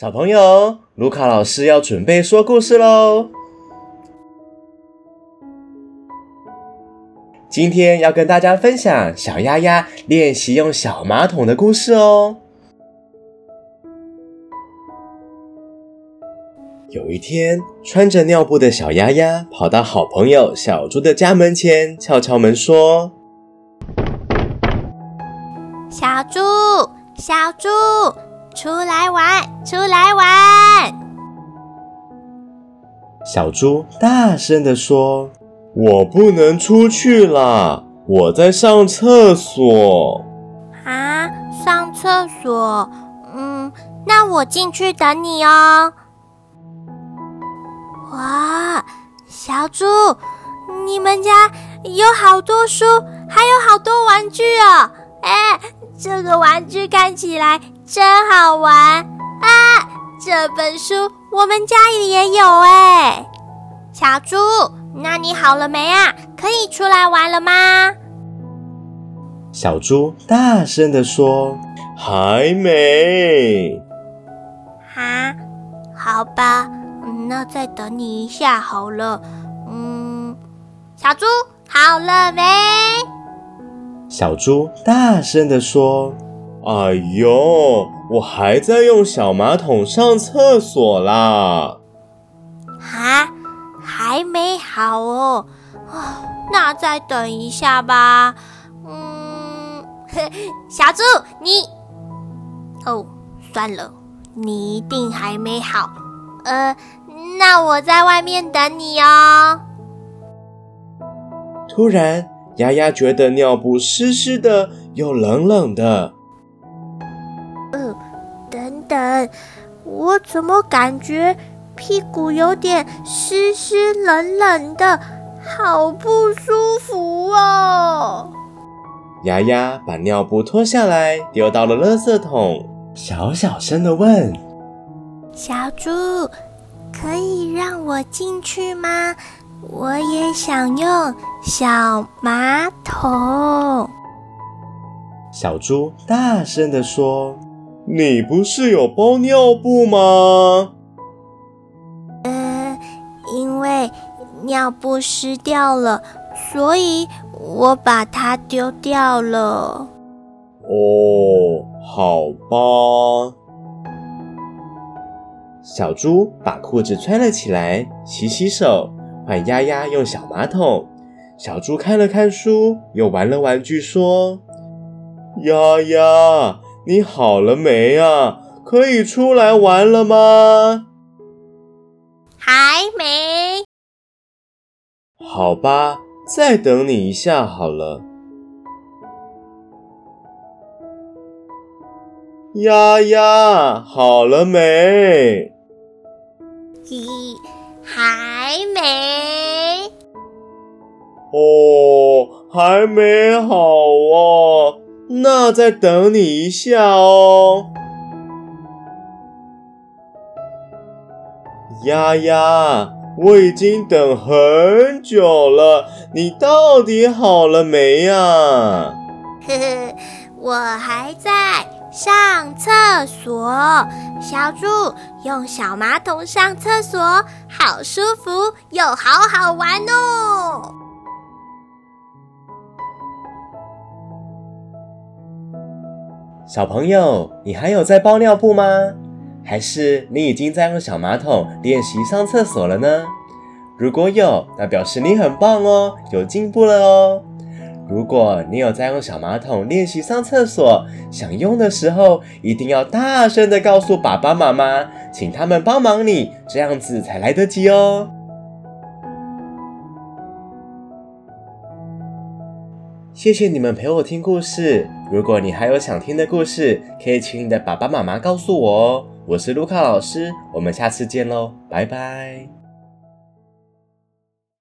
小朋友，卢卡老师要准备说故事喽。今天要跟大家分享小鸭鸭练习用小马桶的故事哦。有一天，穿着尿布的小鸭鸭跑到好朋友小猪的家门前，敲敲门说：“小猪，小猪。”出来玩，出来玩！小猪大声地说：“我不能出去了，我在上厕所。”啊，上厕所？嗯，那我进去等你哦。哇，小猪，你们家有好多书，还有好多玩具哦！哎，这个玩具看起来……真好玩啊！这本书我们家里也有哎。小猪，那你好了没啊？可以出来玩了吗？小猪大声的说：“还没。”哈，好吧，那再等你一下好了。嗯，小猪，好了没？小猪大声的说。哎呦，我还在用小马桶上厕所啦！哈，还没好哦，哦，那再等一下吧。嗯，小猪，你……哦，算了，你一定还没好。呃，那我在外面等你哦。突然，丫丫觉得尿布湿湿的，又冷冷的。等，我怎么感觉屁股有点湿湿冷冷的，好不舒服哦！丫丫把尿布脱下来，丢到了垃圾桶，小小声的问：“小猪，可以让我进去吗？我也想用小马桶。”小猪大声的说。你不是有包尿布吗？呃，因为尿布湿掉了，所以我把它丢掉了。哦，好吧。小猪把裤子穿了起来，洗洗手，换丫丫用小马桶。小猪看了看书，又玩了玩具，说：“鸭鸭。”你好了没啊？可以出来玩了吗？还没。好吧，再等你一下好了。丫丫，好了没？咦，还没。哦，还没好啊。那再等你一下哦，丫丫，我已经等很久了，你到底好了没呀？呵呵，我还在上厕所。小猪用小马桶上厕所，好舒服又好好玩哦。小朋友，你还有在包尿布吗？还是你已经在用小马桶练习上厕所了呢？如果有，那表示你很棒哦，有进步了哦。如果你有在用小马桶练习上厕所，想用的时候，一定要大声地告诉爸爸妈妈，请他们帮忙你，这样子才来得及哦。谢谢你们陪我听故事。如果你还有想听的故事，可以请你的爸爸妈妈告诉我哦。我是卢卡老师，我们下次见喽，拜拜。